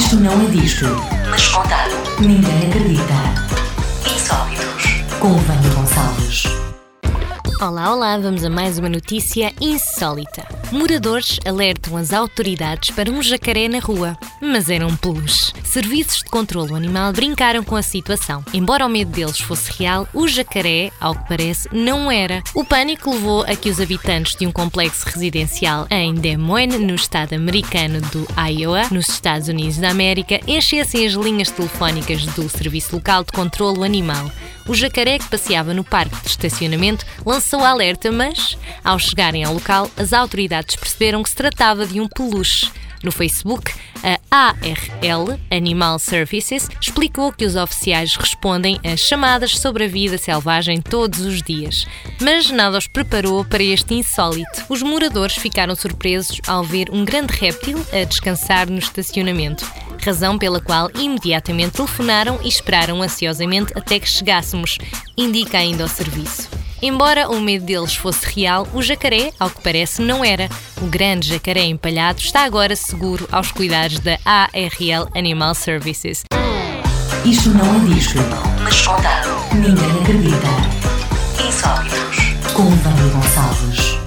Isto não é disto, mas contado. Ninguém acredita. Insólitos. Com Vânia Gonçalves. Olá, olá, vamos a mais uma notícia insólita. Moradores alertam as autoridades para um jacaré na rua, mas era um. Serviços de controlo animal brincaram com a situação. Embora o medo deles fosse real, o jacaré, ao que parece, não era. O pânico levou a que os habitantes de um complexo residencial em Des Moines, no estado americano do Iowa, nos Estados Unidos da América, enchessem as linhas telefónicas do Serviço Local de Controlo Animal. O jacaré que passeava no parque de estacionamento lançou alerta, mas, ao chegarem ao local, as autoridades perceberam que se tratava de um peluche. No Facebook, a ARL, Animal Services, explicou que os oficiais respondem a chamadas sobre a vida selvagem todos os dias. Mas nada os preparou para este insólito. Os moradores ficaram surpresos ao ver um grande réptil a descansar no estacionamento razão pela qual imediatamente telefonaram e esperaram ansiosamente até que chegássemos, indica ainda o serviço. Embora o medo deles fosse real, o jacaré, ao que parece, não era. O grande jacaré empalhado está agora seguro aos cuidados da ARL Animal Services. Isto não é disto, mas contado. Ninguém acredita. Insólitos. Com Vânia Gonçalves.